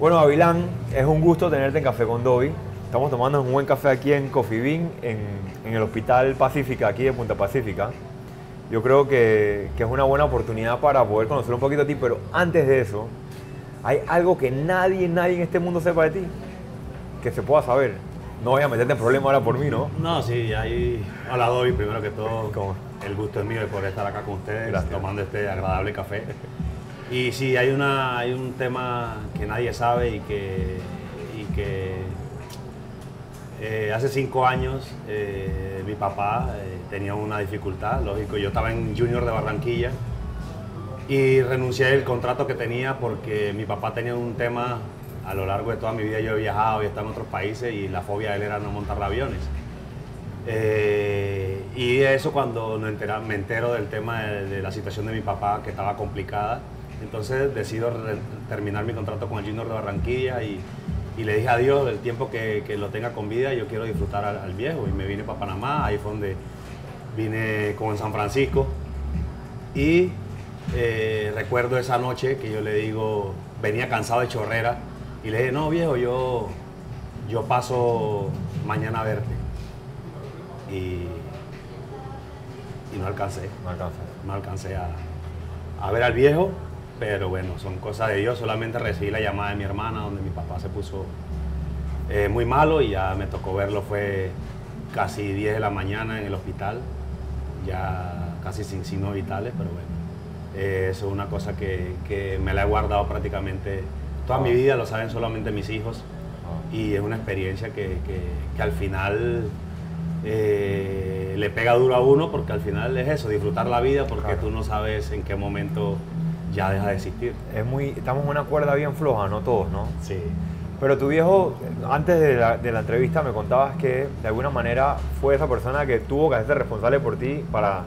Bueno, Avilán, es un gusto tenerte en Café con Dobby. Estamos tomando un buen café aquí en Coffee Bean, en, en el Hospital Pacífica, aquí de Punta Pacífica. Yo creo que, que, es una buena oportunidad para poder conocer un poquito a ti, pero antes de eso, ¿hay algo que nadie, nadie en este mundo sepa de ti? Que se pueda saber. No voy a meterte en problemas ahora por mí, ¿no? No, sí, ahí. Hola, Dobby, primero que todo. ¿Cómo? El gusto es mío de poder estar acá con ustedes, Gracias. tomando este agradable café. Y sí, hay, una, hay un tema que nadie sabe y que, eh, hace cinco años eh, mi papá eh, tenía una dificultad, lógico. Yo estaba en Junior de Barranquilla y renuncié al contrato que tenía porque mi papá tenía un tema, a lo largo de toda mi vida yo he viajado y he estado en otros países y la fobia de él era no montar aviones. Y eso cuando me entero, del tema de, la situación de mi papá, que estaba complicada, entonces decido terminar mi contrato con el Junior de Barranquilla y, y le dije adiós el tiempo que, que, lo tenga con vida, yo quiero disfrutar al, al, viejo. Y me vine para Panamá, ahí fue donde vine con San Francisco. Y eh, recuerdo esa noche que yo le digo, venía cansado de chorrera, y le dije, no viejo, yo, yo paso mañana a verte y, y no alcancé. No alcancé. No alcancé a, a, ver al viejo, pero bueno, son cosas de Dios. Solamente recibí la llamada de mi hermana donde mi papá se puso eh, muy malo y ya me tocó verlo. Fue casi 10 de la mañana en el hospital, ya casi sin signos vitales, pero bueno. Eh, eso es una cosa que, que, me la he guardado prácticamente toda mi vida, lo saben solamente mis hijos. Oh. Y es una experiencia que, que, que al final eh, le pega duro a uno porque al final es eso, disfrutar la vida porque claro. tú no sabes en qué momento ya deja de existir. Es muy, estamos en una cuerda bien floja, no todos, ¿no? Sí. Pero tu viejo, antes de la, de la, entrevista me contabas que de alguna manera fue esa persona que tuvo que hacerse responsable por ti para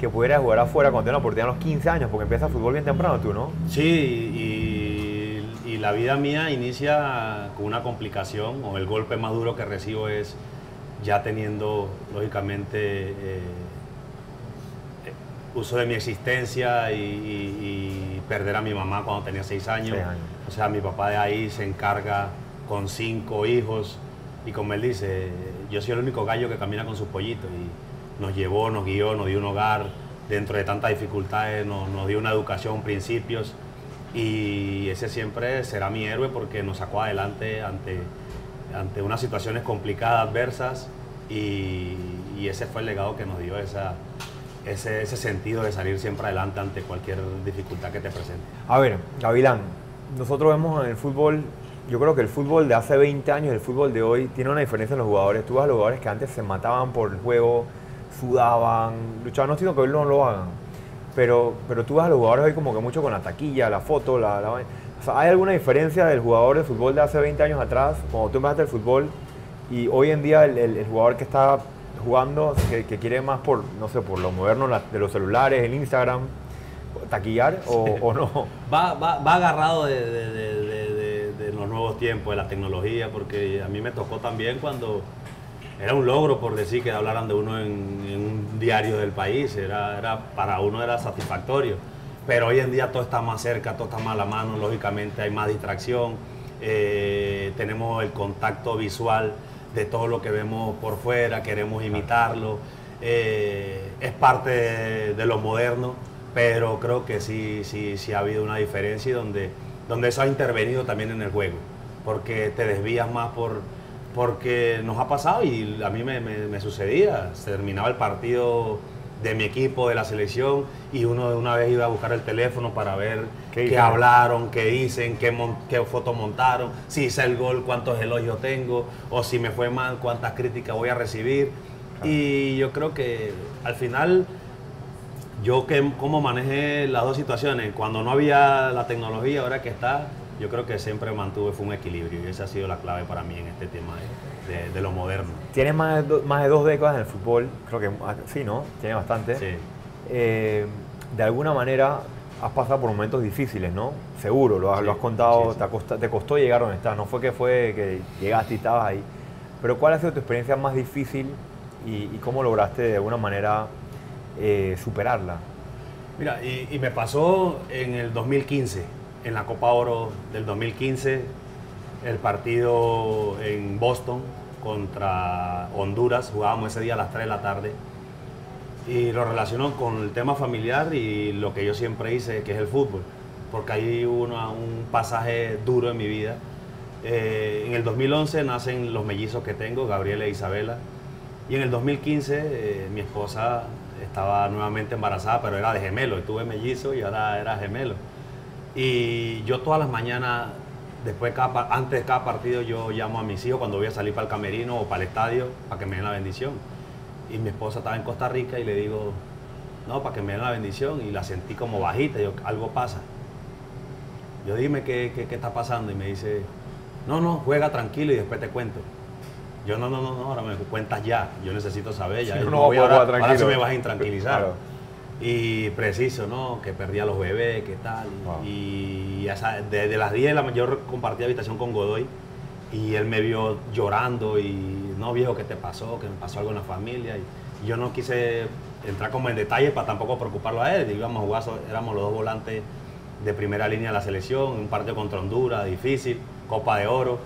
que pudieras jugar afuera cuando tenías una oportunidad a los 15 años, porque empiezas fútbol bien temprano tú, ¿no? Sí, y, y la vida mía inicia con una complicación, o el golpe más duro que recibo es ya teniendo, lógicamente, eh, uso de mi existencia y, y, y, perder a mi mamá cuando tenía seis años. Seis años. O sea, mi papá de ahí se encarga con cinco hijos y como él dice, yo soy el único gallo que camina con sus pollitos y nos llevó, nos guió, nos dio un hogar dentro de tantas dificultades, nos, nos dio una educación, principios y ese siempre será mi héroe porque nos sacó adelante ante, ante unas situaciones complicadas, adversas y, y ese fue el legado que nos dio esa, ese, ese, sentido de salir siempre adelante ante cualquier dificultad que te presente. A ver, Gavilán, nosotros vemos en el fútbol, yo creo que el fútbol de hace 20 años el fútbol de hoy tiene una diferencia en los jugadores. Tú ves a los jugadores que antes se mataban por el juego, sudaban, luchaban, no estoy que hoy no lo hagan, pero, pero tú ves a los jugadores hoy como que mucho con la taquilla, la foto, la, la... O sea, ¿hay alguna diferencia del jugador de fútbol de hace 20 años atrás, cuando tú empezaste el fútbol, y hoy en día el, el, el jugador que está jugando, que, que, quiere más por, no sé, por lo moderno de los celulares, el Instagram, taquillar o, sí. o no? Va, va, va agarrado de, de, de, de, los nuevos tiempos, de la tecnología, porque a mí me tocó también cuando era un logro, por decir, que hablaran de uno en, en un diario del país, era, era, para uno era satisfactorio. Pero hoy en día todo está más cerca, todo está más a la mano, lógicamente hay más distracción, eh, tenemos el contacto visual de todo lo que vemos por fuera, queremos imitarlo. Eh, es parte de, lo moderno, pero creo que sí, sí, sí ha habido una diferencia y donde, donde eso ha intervenido también en el juego, porque te desvías más por, porque nos ha pasado y a mí me, me, me sucedía, se terminaba el partido de mi equipo, de la selección, y uno de una vez iba a buscar el teléfono para ver qué, qué hablaron, qué dicen, qué, qué foto montaron, si hice el gol, cuántos elogios tengo, o si me fue mal, cuántas críticas voy a recibir. Claro. Y yo creo que al final, yo que cómo manejé las dos situaciones, cuando no había la tecnología, ahora que está, yo creo que siempre mantuve fue un equilibrio y esa ha sido la clave para mí en este tema de, de, de lo moderno. Tienes más de, do, más de dos décadas en el fútbol, creo que ah, sí, ¿no? Tiene bastante. Sí. Eh, de alguna manera has pasado por momentos difíciles, ¿no? Seguro, lo has, sí, lo has contado, sí, te, costó, te, costó, llegar donde estás, no fue que fue que llegaste y estabas ahí. Pero ¿cuál ha sido tu experiencia más difícil y, y cómo lograste de alguna manera eh, superarla? Mira, y, y, me pasó en el 2015, en la Copa Oro del 2015, el partido en Boston contra Honduras, jugábamos ese día a las 3 de la tarde. Y lo relaciono con el tema familiar y lo que yo siempre hice, que es el fútbol, porque ahí hubo un pasaje duro en mi vida. Eh, en el 2011 nacen los mellizos que tengo, Gabriela e Isabela, y en el 2015 eh, mi esposa estaba nuevamente embarazada, pero era de gemelo, estuve mellizo y ahora era gemelo. Y yo todas las mañanas, después antes de cada partido, yo llamo a mis hijos cuando voy a salir para el camerino o para el estadio para que me den la bendición. Y mi esposa estaba en Costa Rica y le digo, no, para que me den la bendición. Y la sentí como bajita, yo, algo pasa. Yo dime qué, qué, qué está pasando y me dice, no, no, juega tranquilo y después te cuento. Yo no, no, no, no, ahora me cuentas ya, yo necesito saber ya. no, voy ahora, ahora sí me vas a intranquilizar. Y preciso, ¿no? Que perdí a los bebés, qué tal. Y desde las 10 la yo compartí habitación con Godoy y él me vio llorando y, no viejo, ¿qué te pasó? Que me pasó algo en la familia. Y, yo no quise entrar como en detalles para tampoco preocuparlo a él. Íbamos a jugar, éramos los dos volantes de primera línea de la selección, un partido contra Honduras, difícil, Copa de Oro.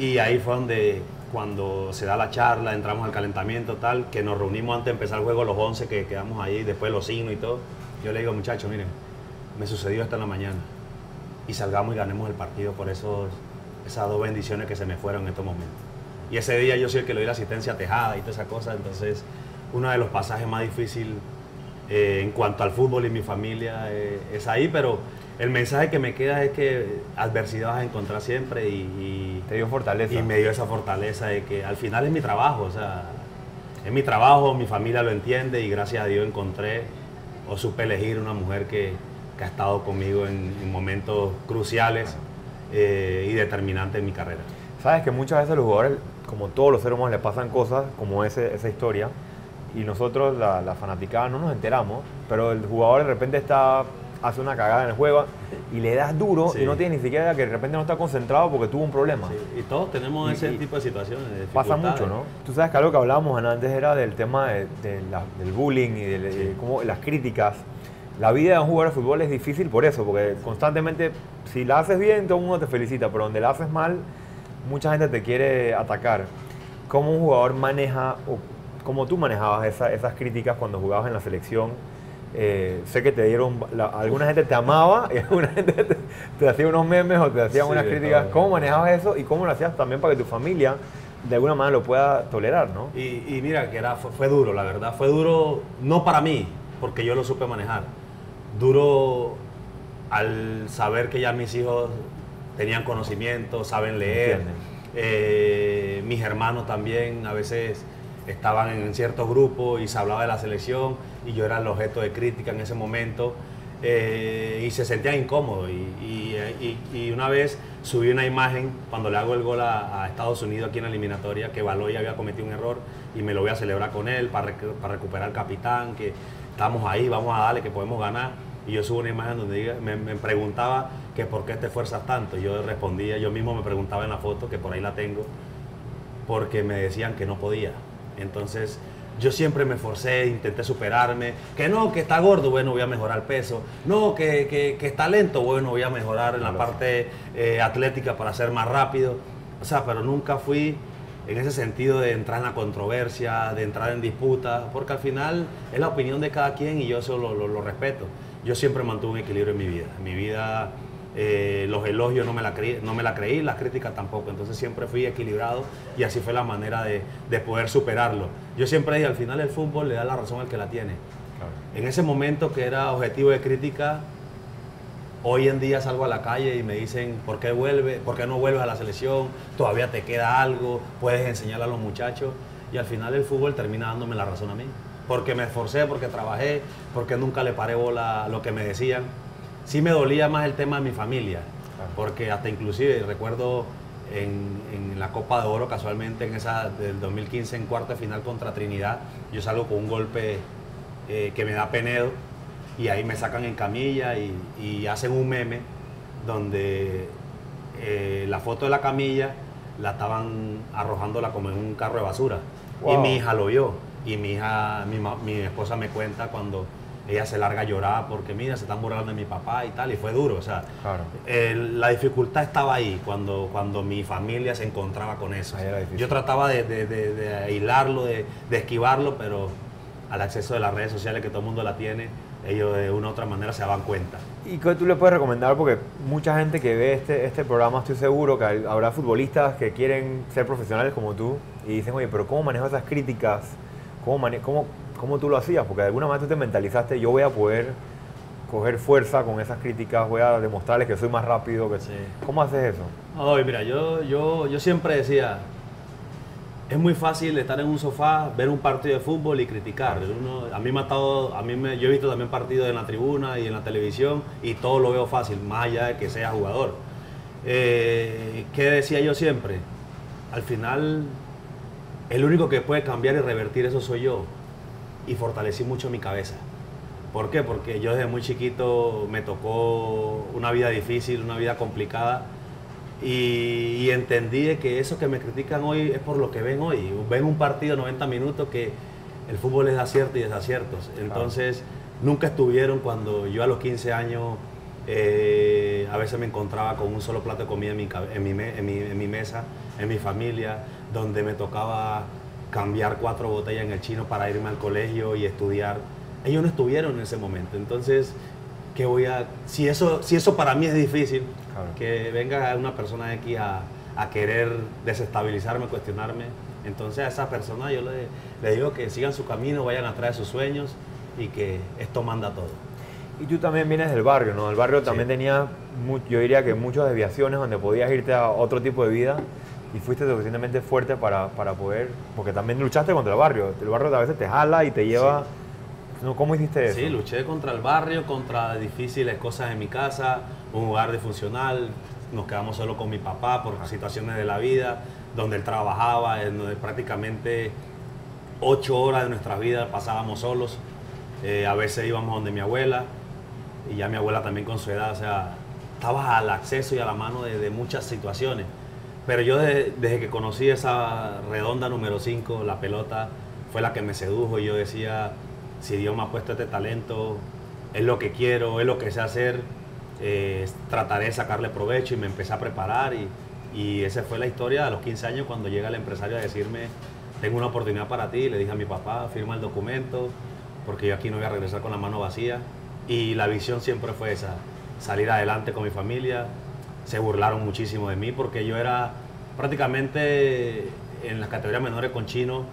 Y ahí fue donde cuando se da la charla, entramos al calentamiento, tal, que nos reunimos antes de empezar el juego, los 11 que quedamos ahí, después los signos y todo. Yo le digo, muchachos, miren, me sucedió esto en la mañana. Y salgamos y ganemos el partido por esos, esas dos bendiciones que se me fueron en estos momentos. Y ese día yo soy el que le doy la asistencia a Tejada y toda esa cosa. Entonces, uno de los pasajes más difíciles eh, en cuanto al fútbol y mi familia eh, es ahí, pero el mensaje que me queda es que adversidad vas a encontrar siempre y, te dio fortaleza. Y me dio esa fortaleza de que al final es mi trabajo, o sea, es mi trabajo, mi familia lo entiende y gracias a Dios encontré o supe elegir una mujer que, ha estado conmigo en, momentos cruciales eh, y determinantes en mi carrera. Sabes que muchas veces los jugadores, como todos los seres humanos, le pasan cosas como ese, esa historia y nosotros, la, la fanaticada, no nos enteramos, pero el jugador de repente está hace una cagada en el juego y le das duro y no tiene ni siquiera que de repente no está concentrado porque tuvo un problema. Y todos tenemos ese tipo de situaciones. pasa mucho, ¿no? Tú sabes que algo que hablábamos antes era del tema de, del bullying y de, cómo las críticas. La vida de un jugador de fútbol es difícil por eso, porque constantemente, si la haces bien, todo el mundo te felicita, pero donde la haces mal, mucha gente te quiere atacar. ¿Cómo un jugador maneja, o cómo tú manejabas esas críticas cuando jugabas en la selección? Eh, sé que te dieron, alguna gente te amaba y alguna gente te, hacía unos memes o te hacía unas críticas. ¿Cómo manejabas eso y cómo lo hacías también para que tu familia de alguna manera lo pueda tolerar, ¿no? Y, mira, que era, fue, duro, la verdad. Fue duro, no para mí, porque yo lo supe manejar. Duro al saber que ya mis hijos tenían conocimiento, saben leer. Eh, mis hermanos también a veces estaban en ciertos grupos y se hablaba de la selección y yo era el objeto de crítica en ese momento eh, y se sentía incómodo. Y, una vez subí una imagen cuando le hago el gol a, Estados Unidos aquí en la eliminatoria que Baloy había cometido un error y me lo voy a celebrar con él para, recuperar al capitán, que estamos ahí, vamos a darle, que podemos ganar. Y yo subo una imagen donde me, me, preguntaba que por qué te esfuerzas tanto. Yo respondía, yo mismo me preguntaba en la foto, que por ahí la tengo, porque me decían que no podía. Entonces, yo siempre me forcé, intenté superarme. Que no, que está gordo, bueno, voy a mejorar el peso. No, que, que, está lento, bueno, voy a mejorar en la parte eh, atlética para ser más rápido. O sea, pero nunca fui en ese sentido de entrar en la controversia, de entrar en disputa, porque al final es la opinión de cada quien y yo eso lo, lo respeto. Yo siempre mantuve un equilibrio en mi vida. En mi vida eh, los elogios no me, la creí, no me la creí, las críticas tampoco. Entonces siempre fui equilibrado y así fue la manera de, poder superarlo. Yo siempre dije, al final el fútbol le da la razón al que la tiene. En ese momento que era objetivo de crítica, hoy en día salgo a la calle y me dicen, ¿por qué, vuelve, ¿por qué no vuelves a la selección? Todavía te queda algo, puedes enseñar a los muchachos. Y al final el fútbol termina dándome la razón a mí. Porque me esforcé, porque trabajé, porque nunca le paré bola a lo que me decían sí me dolía más el tema de mi familia, porque hasta inclusive recuerdo en, la Copa de Oro, casualmente en esa del 2015 en cuarta final contra Trinidad, yo salgo con un golpe eh, que me da Penedo y ahí me sacan en camilla y, hacen un meme donde eh, la foto de la camilla la estaban arrojándola como en un carro de basura. Y mi hija lo vio. Y mi hija, mi, mi esposa me cuenta cuando ella se larga a llorar porque mira, se están burlando de mi papá y tal, y fue duro, o sea, Claro. el- la dificultad estaba ahí cuando, cuando mi familia se encontraba con eso. Yo trataba de, de- de- de aislarlo, de, esquivarlo, pero al acceso de las redes sociales que todo el mundo la tiene, ellos de una u otra manera se daban cuenta. ¿Y qué tú le puedes recomendar? Porque mucha gente que ve este, este programa, estoy seguro que habrá futbolistas que quieren ser profesionales como tú y dicen, oye, pero ¿cómo manejo esas críticas? ¿Cómo, mane- cómo, cómo tú lo hacías? Porque de alguna manera tú te mentalizaste, yo voy a poder coger fuerza con esas críticas, voy a demostrarles que soy más rápido. Que... Sí. ¿Cómo haces eso? No, mira, yo, yo, yo siempre decía, es muy fácil estar en un sofá, ver un partido de fútbol y criticar. Uno- a mí me ha estado, a mí me, yo he visto también partidos en la tribuna y en la televisión y todo lo veo fácil, más allá de que sea jugador. Eh, ¿Qué decía yo siempre? Al final, el único que puede cambiar y revertir eso soy yo. Y fortalecí mucho mi cabeza. ¿Por qué? Porque yo desde muy chiquito me tocó una vida difícil, una vida complicada y, y entendí de que eso que me critican hoy es por lo que ven hoy. Ven un partido 90 minutos que el fútbol es de aciertos y desaciertos. Entonces, nunca estuvieron cuando yo a los 15 años eh, a veces me encontraba con un solo plato de comida en mi, cabe- en mi me- en mi- en mi mesa, en mi familia, donde me tocaba cambiar cuatro botellas en el chino para irme al colegio y estudiar. Ellos no estuvieron en ese momento. Entonces, ¿qué voy a...? Si eso, si eso para mí es difícil, Claro. que venga una persona de aquí a, a querer desestabilizarme, cuestionarme, entonces a esa persona yo le, le digo que sigan su camino, vayan atrás de sus sueños y que esto manda todo. Y tú también vienes del barrio, ¿no? El barrio también Sí. tenía, yo diría que muchas desviaciones donde podías irte a otro tipo de vida y fuiste suficientemente fuerte para, para poder, porque también luchaste contra el barrio. El barrio a veces te jala y te lleva... ¿no? ¿Cómo hiciste eso? Sí, luché contra el barrio, contra difíciles cosas en mi casa, un hogar disfuncional, nos quedamos solo con mi papá por situaciones de la vida, donde él trabajaba, en donde prácticamente ocho horas de nuestra vida pasábamos solos. Eh, a veces íbamos donde mi abuela, y ya mi abuela también con su edad, o sea, estabas al acceso y a la mano de, de muchas situaciones. Pero yo de- desde que conocí esa redonda número 5, la pelota, fue la que me sedujo y yo decía, si Dios me ha puesto este talento, es lo que quiero, es lo que sé hacer, eh, trataré de sacarle provecho y me empecé a preparar y, y esa fue la historia a los 15 años cuando llega el empresario a decirme, tengo una oportunidad para ti, le dije a mi papá, firma el documento, porque yo aquí no voy a regresar con la mano vacía. Y la visión siempre fue esa, salir adelante con mi familia. Se burlaron muchísimo de mí porque yo era prácticamente en las categorías menores con chino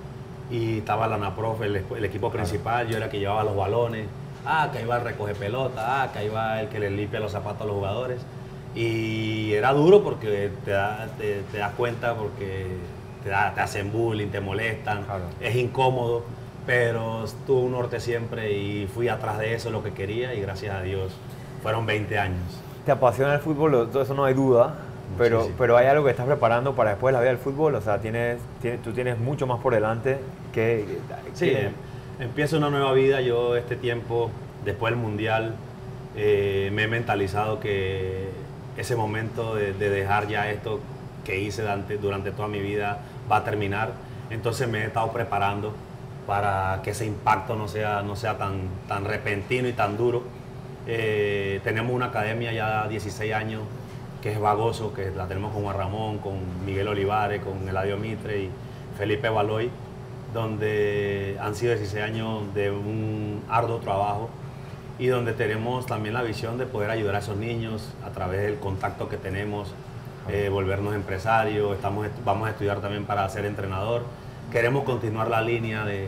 y estaba la NAPROF, el, el equipo principal, yo era el que llevaba los balones, ah, que iba el recoge pelota, ah, que iba el que le limpia los zapatos a los jugadores. Y era duro porque te, da- te- te das cuenta porque te, da- te hacen bullying, te molestan, Claro. es incómodo, pero tuve un norte siempre y fui atrás de eso, lo que quería, y gracias a Dios fueron 20 años. ¿Te apasiona el fútbol? Todo eso no hay duda. Pero, Muchísimo. pero hay algo que estás preparando para después de la vida del fútbol. O sea, tienes, tienes- tú tienes mucho más por delante que... Sí, que- em- empiezo una nueva vida. Yo este tiempo, después del Mundial, eh, me he mentalizado que ese momento de, de dejar ya esto que hice durante, durante toda mi vida va a terminar. Entonces me he estado preparando para que ese impacto no sea, no sea tan, tan repentino y tan duro. Eh, tenemos una academia ya 16 años que es Vagoso, que la tenemos con Juan Ramón, con Miguel Olivares, con Eladio Mitre y Felipe Baloy, donde han sido 16 años de un arduo trabajo y donde tenemos también la visión de poder ayudar a esos niños a través del contacto que tenemos, eh, volvernos empresarios, estamos, vamos a estudiar también para ser entrenador. Queremos continuar la línea de,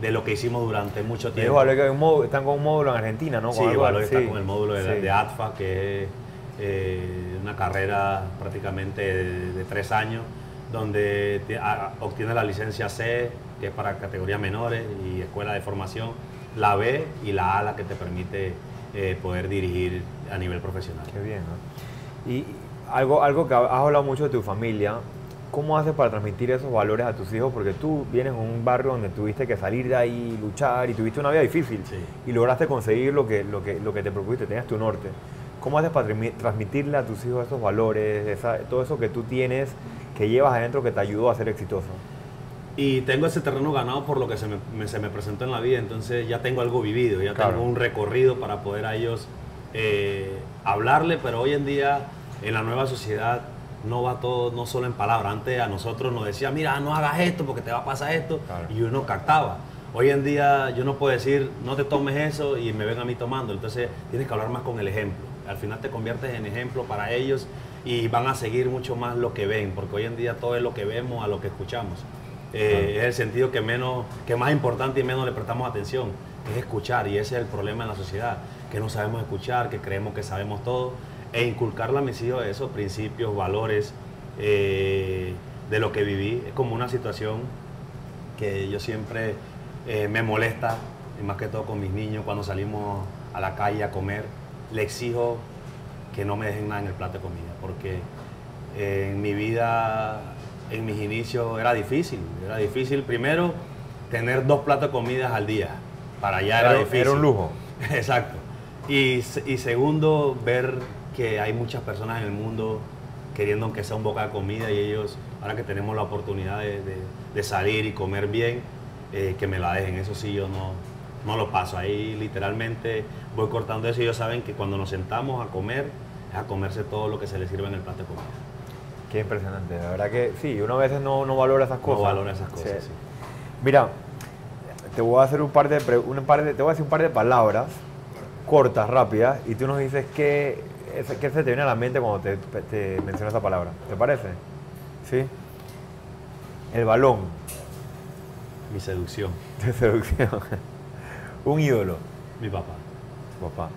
de lo que hicimos durante mucho tiempo. dijo Aloy que hay un módulo- están con un módulo en Argentina, ¿no? Con Sí, está sí, con el módulo de, sí. de ATFA, que es eh, una carrera prácticamente de, de tres años, donde te- a- obtiene la licencia C, que es para categorías menores y escuela de formación, la B y la A, la que te permite eh, poder dirigir a nivel profesional. Qué bien, ¿no? Y algo, algo que has hablado mucho de tu familia, ¿cómo haces para transmitir esos valores a tus hijos? Porque tú vienes de un barrio donde tuviste que salir de ahí, luchar y tuviste una vida difícil Sí. y lograste conseguir lo que, lo, que, lo que te propusiste, tenías tu norte. ¿Cómo haces para transmi- transmitirle a tus hijos esos valores, esa- todo eso que tú tienes, que llevas adentro que te ayudó a ser exitoso? Y tengo ese terreno ganado por lo que se me, se me presentó en la vida, entonces ya tengo algo vivido, ya tengo un recorrido para poder a ellos eh, hablarle, pero hoy en día en la nueva sociedad no va todo, no solo en palabras. Antes a nosotros nos decía, mira, no hagas esto porque te va a pasar esto, y uno captaba. Hoy en día yo no puedo decir, no te tomes eso y me ven a mí tomando. Entonces tienes que hablar más con el ejemplo. Al final te conviertes en ejemplo para ellos y van a seguir mucho más lo que ven, porque hoy en día todo es lo que vemos a lo que escuchamos. Eh, es el sentido que, menos, que más importante y menos le prestamos atención, es escuchar y ese es el problema en la sociedad, que no sabemos escuchar, que creemos que sabemos todo e inculcarle a mis hijos esos principios, valores eh, de lo que viví. Es como una situación que yo siempre eh, me molesta, y más que todo con mis niños cuando salimos a la calle a comer, le exijo que no me dejen nada en el plato de comida, porque en mi vida, en mis inicios era difícil, era difícil primero tener dos platos de comida al día, para allá era, difícil. Era un lujo. Exacto. Y, y segundo, ver que hay muchas personas en el mundo queriendo que sea un boca de comida y ellos, ahora que tenemos la oportunidad de, salir y comer bien, eh, que me la dejen. Eso sí, yo no, no lo paso. Ahí literalmente voy cortando eso y ellos saben que cuando nos sentamos a comer, es a comerse todo lo que se les sirve en el plato de comida. Qué impresionante. La verdad que sí, uno a veces no, no valora esas cosas. No valora esas cosas, sí. Mira, te voy a hacer un par de, un par de, te voy a decir un par de palabras cortas, rápidas, y tú nos dices qué, qué se te viene a la mente cuando te, te menciona esa palabra. ¿Te parece? ¿Sí? El balón. Mi seducción. Tu seducción. Un ídolo. Mi papá. Tu papá.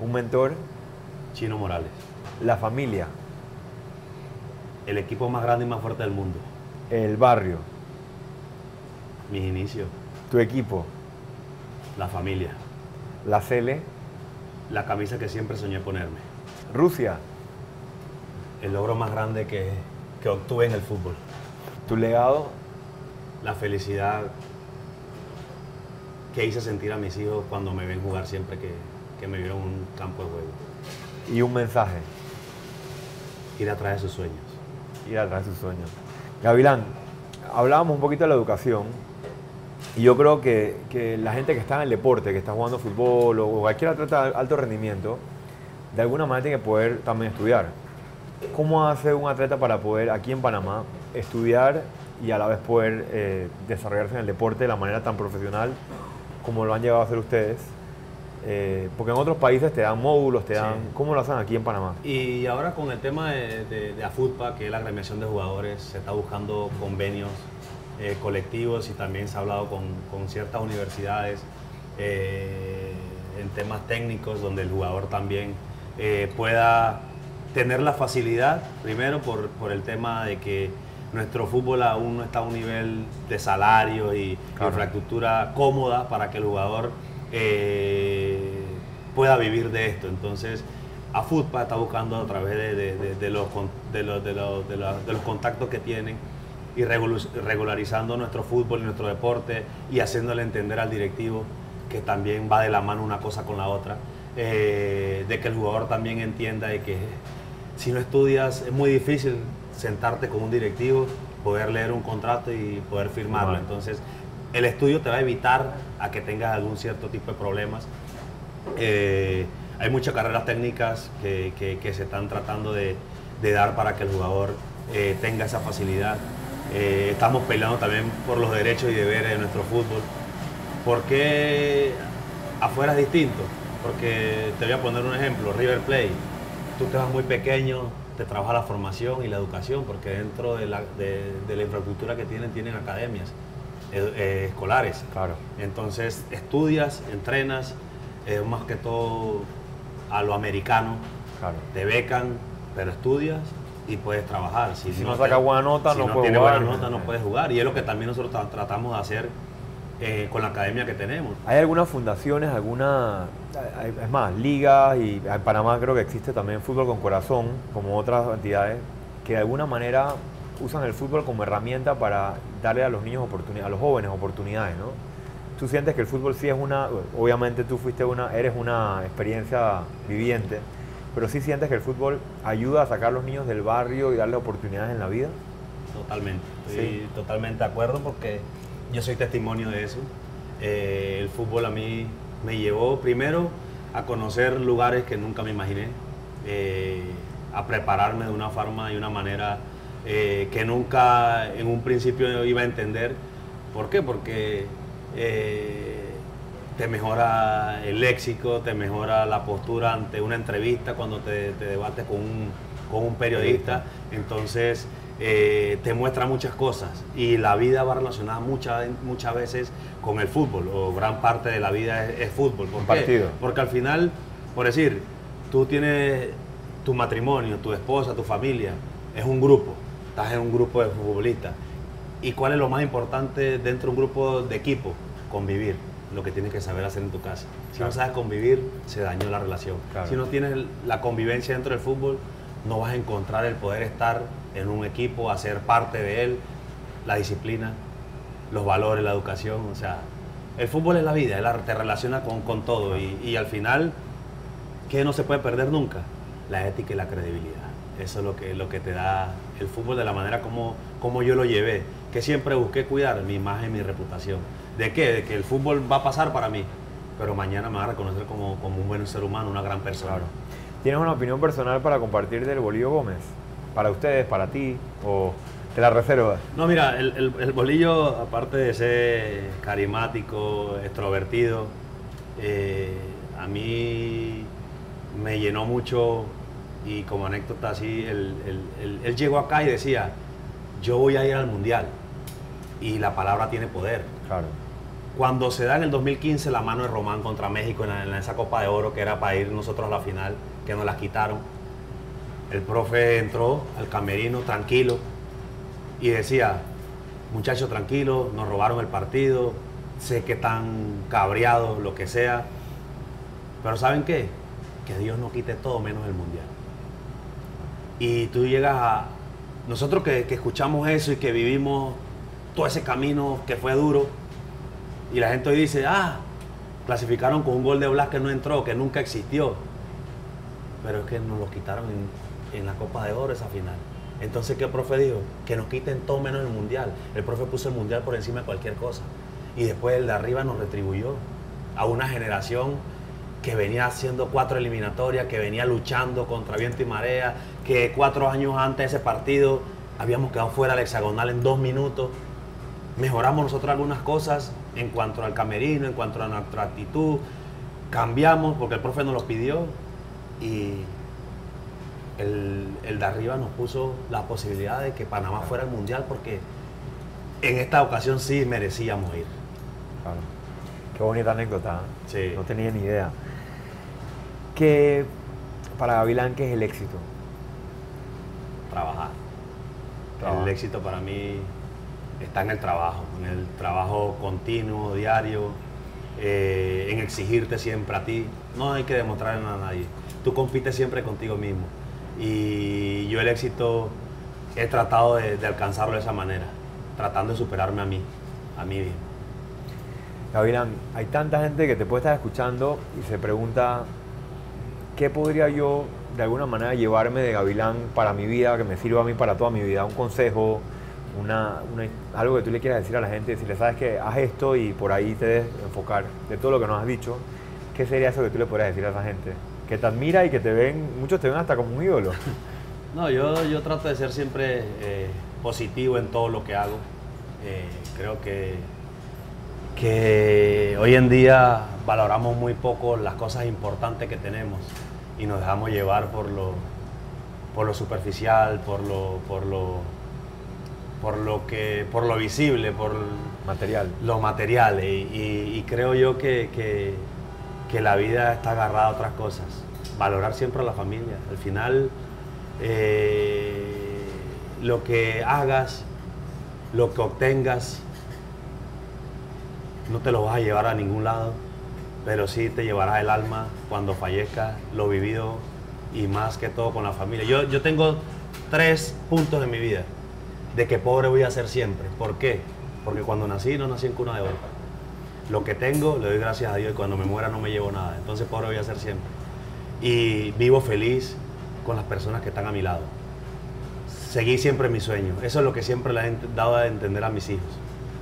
Un mentor. Chino Morales. La familia. El equipo más grande y más fuerte del mundo. El barrio. Mis inicios. Tu equipo. La familia. La Cele. La camisa que siempre soñé ponerme. Rusia. El logro más grande que, que obtuve en el fútbol. Tu legado. La felicidad que hice sentir a mis hijos cuando me ven jugar siempre que, que me vieron en un campo de juego. Y un mensaje. Ir atrás de sus sueños. Ir atrás de sus sueños. Gavilán, hablábamos un poquito de la educación y yo creo que, que, la gente que está en el deporte, que está jugando fútbol o cualquier atleta de alto rendimiento, de alguna manera tiene que poder también estudiar. ¿Cómo hace un atleta para poder aquí en Panamá estudiar y a la vez poder eh, desarrollarse en el deporte de la manera tan profesional como lo han llegado a hacer ustedes? Eh, porque en otros países te dan módulos, te dan... ¿Cómo lo hacen aquí en Panamá? Y ahora con el tema de, de, AFUTPA, que es la agremiación de jugadores, se está buscando convenios eh, colectivos y también se ha hablado con, con ciertas universidades en temas técnicos donde el jugador también eh, pueda tener la facilidad, primero por, por, el tema de que nuestro fútbol aún no está a un nivel de salario y infraestructura cómoda para que el jugador eh, pueda vivir de esto. Entonces, a FUTPA está buscando a través de, de, de, los, de, los, de, los, de, los, contactos que tienen y regularizando nuestro fútbol y nuestro deporte y haciéndole entender al directivo que también va de la mano una cosa con la otra eh, de que el jugador también entienda de que si no estudias es muy difícil sentarte con un directivo, poder leer un contrato y poder firmarlo. Entonces, el estudio te va a evitar a que tengas algún cierto tipo de problemas. Eh, hay muchas carreras técnicas que, que, se están tratando de, de, dar para que el jugador eh, tenga esa facilidad. estamos peleando también por los derechos y deberes de nuestro fútbol. porque afuera es distinto? Porque te voy a poner un ejemplo, River Plate. Tú te vas muy pequeño, te trabaja la formación y la educación, porque dentro de la, de, la infraestructura que tienen, tienen academias eh, eh, escolares. Claro. Entonces estudias, entrenas, es más que todo a lo americano. Claro. Te becan, pero estudias y puedes trabajar. Si, no, saca buena nota, si no, no puedes jugar. buena nota, no puedes jugar. Y es lo que también nosotros tratamos de hacer eh, con la academia que tenemos. ¿Hay algunas fundaciones, alguna, es más, ligas y en Panamá creo que existe también fútbol con corazón, como otras entidades, que de alguna manera usan el fútbol como herramienta para darle a los niños oportunidades, a los jóvenes oportunidades, ¿no? Tú sientes que el fútbol sí es una, obviamente tú fuiste una, eres una experiencia viviente, pero sí sientes que el fútbol ayuda a sacar a los niños del barrio y darle oportunidades en la vida. totalmente. Estoy totalmente de acuerdo porque yo soy testimonio de eso. Eh, el fútbol a mí me llevó primero a conocer lugares que nunca me imaginé, eh, a prepararme de una forma y una manera eh, que nunca en un principio iba a entender. ¿Por qué? Porque te mejora el léxico, te mejora la postura ante una entrevista cuando te, debates con un, con un periodista. Entonces, eh, te muestra muchas cosas y la vida va relacionada muchas, muchas veces con el fútbol, o gran parte de la vida es, fútbol. ¿Por Partido. Porque al final, por decir, tú tienes tu matrimonio, tu esposa, tu familia, es un grupo, estás en un grupo de futbolistas. ¿Y cuál es lo más importante dentro de un grupo de equipo? Convivir, lo que tienes que saber hacer en tu casa. Si no sabes convivir, se dañó la relación. Si no tienes la convivencia dentro del fútbol, no vas a encontrar el poder estar en un equipo, hacer parte de él, la disciplina, los valores, la educación. O sea, el fútbol es la vida, te relaciona con, todo y, al final, ¿qué no se puede perder nunca? La ética y la credibilidad. Eso es lo que, lo que te da el fútbol de la manera como, como yo lo llevé, que siempre busqué cuidar mi imagen, mi reputación. ¿De qué? De que el fútbol va a pasar para mí, pero mañana me va a reconocer como, un buen ser humano, una gran persona. ¿Tienes una opinión personal para compartir del Bolillo Gómez? ¿Para ustedes, para ti o te la reserva? No, mira, el, Bolillo, aparte de ser carismático, extrovertido, eh, a mí me llenó mucho y como anécdota así, él, él, llegó acá y decía, yo voy a ir al Mundial y la palabra tiene poder. Claro. Cuando se da en el 2015 la mano de Román contra México en, esa Copa de Oro que era para ir nosotros a la final, que nos la quitaron. El profe entró al camerino tranquilo y decía, muchachos tranquilos, nos robaron el partido, sé que están cabreados, lo que sea, pero ¿saben qué? Que Dios no quite todo menos el mundial. Y tú llegas a... Nosotros que, escuchamos eso y que vivimos todo ese camino que fue duro, y la gente hoy dice, ah, clasificaron con un gol de Blas que no entró, que nunca existió pero es que nos lo quitaron en, la Copa de Oro esa final. Entonces, ¿qué el profe dijo? Que nos quiten todo menos el Mundial. El profe puso el Mundial por encima de cualquier cosa. Y después el de arriba nos retribuyó a una generación que venía haciendo cuatro eliminatorias, que venía luchando contra viento y marea, que cuatro años antes de ese partido habíamos quedado fuera del hexagonal en dos minutos. Mejoramos nosotros algunas cosas en cuanto al camerino, en cuanto a nuestra actitud. Cambiamos porque el profe nos lo pidió y el, de arriba nos puso la posibilidad de que Panamá fuera el mundial porque en esta ocasión sí merecíamos ir. Qué bonita anécdota. ¿eh? No tenía ni idea. ¿Qué para Gavilán qué es el éxito? Trabajar. El éxito para mí está en el trabajo, en el trabajo continuo, diario, eh, en exigirte siempre a ti. No hay que demostrarle a nadie tú compites siempre contigo mismo. Y yo el éxito he tratado de, alcanzarlo de esa manera, tratando de superarme a mí, a mí mismo. Gavilán, hay tanta gente que te puede estar escuchando y se pregunta, ¿qué podría yo de alguna manera llevarme de Gavilán para mi vida, que me sirva a mí para toda mi vida? Un consejo, una, algo que tú le quieras decir a la gente, decirle, sabes que haz esto y por ahí te des enfocar de todo lo que nos has dicho. ¿Qué sería eso que tú le podrías decir a esa gente? Que te admira y que te ven, muchos te ven hasta como un ídolo. No, yo, yo trato de ser siempre eh, positivo en todo lo que hago. Eh, creo que, que hoy en día valoramos muy poco las cosas importantes que tenemos y nos dejamos llevar por lo, por lo superficial, por lo, por lo, por lo que, por lo visible, por material. lo material. Y, creo yo que que la vida está agarrada a otras cosas. Valorar siempre a la familia. Al final, eh, lo que hagas, lo que obtengas, no te lo vas a llevar a ningún lado, pero sí te llevarás el alma cuando fallezcas, lo vivido y más que todo con la familia. Yo, yo tengo tres puntos en mi vida de que pobre voy a ser siempre. ¿Por qué? Porque cuando nací no nací en cuna de oro lo que tengo le doy gracias a Dios y cuando me muera no me llevo nada. Entonces por voy a hacer siempre. Y vivo feliz con las personas que están a mi lado. seguí siempre mi sueño. Eso es lo que siempre le he dado a entender a mis hijos.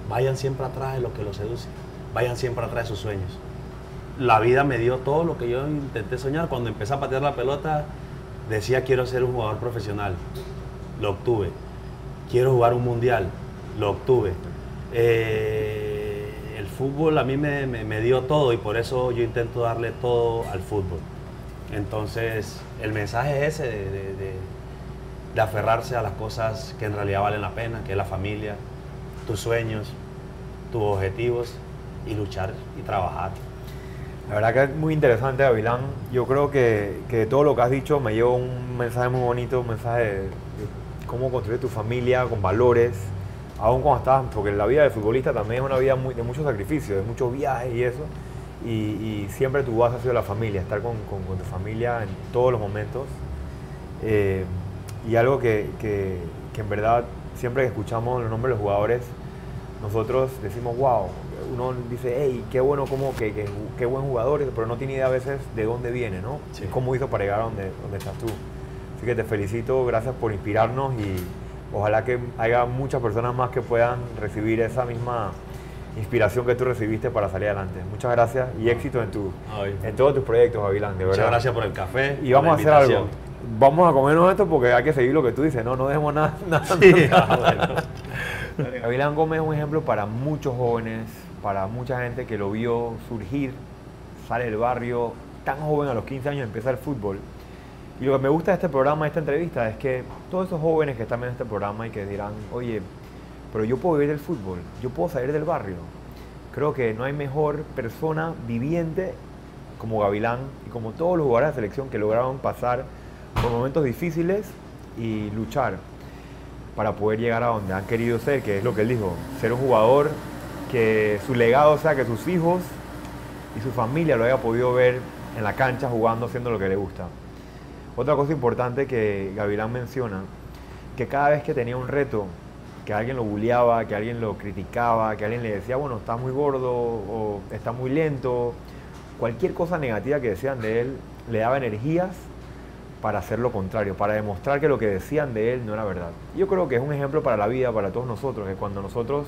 Vayan siempre atrás de lo que los seduce. Vayan siempre atrás de sus sueños. La vida me dio todo lo que yo intenté soñar. Cuando empecé a patear la pelota, decía quiero ser un jugador profesional. Lo obtuve. Quiero jugar un mundial. Lo obtuve. Eh, fútbol a mí me, dio todo y por eso yo intento darle todo al fútbol. Entonces, el mensaje es ese de aferrarse a las cosas que en realidad valen la pena, que es la familia, tus sueños, tus objetivos y luchar y trabajar. La verdad que es muy interesante, Gavilán. Yo creo que, que todo lo que has dicho me lleva un mensaje muy bonito, un mensaje de, cómo construir tu familia con valores, aún cuando estás, porque la vida del futbolista también es una vida muy, de mucho sacrificio, de muchos viajes y eso. Y, siempre tu base ha sido la familia, estar con, con, tu familia en todos los momentos. Eh, y algo que, que, en verdad, siempre que escuchamos los nombres de los jugadores, nosotros decimos, wow, uno dice, hey, qué bueno, como que, qué buen jugador, pero no tiene idea a veces de dónde viene, ¿no? cómo hizo para llegar a donde, donde estás tú. Así que te felicito, gracias por inspirarnos y ojalá que haya muchas personas más que puedan recibir esa misma inspiración que tú recibiste para salir adelante. Muchas gracias y éxito en, tu, en todos tus proyectos, Avilán, de verdad. Muchas gracias por el café. Y vamos a hacer algo vamos a comernos esto porque hay que seguir lo que tú dices, no, no dejemos nada. nada, ah, Gómez es un ejemplo para muchos jóvenes, para mucha gente que lo vio surgir, sale del barrio, tan joven a los 15 años empieza el fútbol. Y lo que me gusta de este programa, de esta entrevista, es que todos esos jóvenes que están en este programa y que dirán, oye, pero yo puedo vivir del fútbol, yo puedo salir del barrio. Creo que no hay mejor persona viviente como Gavilán y como todos los jugadores de selección que lograron pasar por momentos difíciles y luchar para poder llegar a donde han querido ser, que es lo que él dijo, ser un jugador que su legado sea que sus hijos y su familia lo haya podido ver en la cancha jugando, haciendo lo que le gusta. Otra cosa importante que Gavilán menciona, que cada vez que tenía un reto, que alguien lo bulleaba, que alguien lo criticaba, que alguien le decía, bueno, está muy gordo o está muy lento, cualquier cosa negativa que decían de él, le daba energías para hacer lo contrario, para demostrar que lo que decían de él no era verdad. Yo creo que es un ejemplo para la vida, para todos nosotros, que cuando nosotros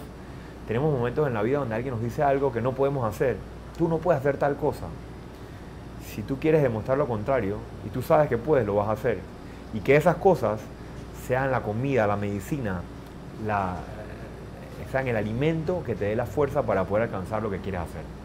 tenemos momentos en la vida donde alguien nos dice algo que no podemos hacer, tú no puedes hacer tal cosa. Si tú quieres demostrar lo contrario y tú sabes que puedes, lo vas a hacer. Y que esas cosas sean la comida, la medicina, la, sean el alimento que te dé la fuerza para poder alcanzar lo que quieres hacer.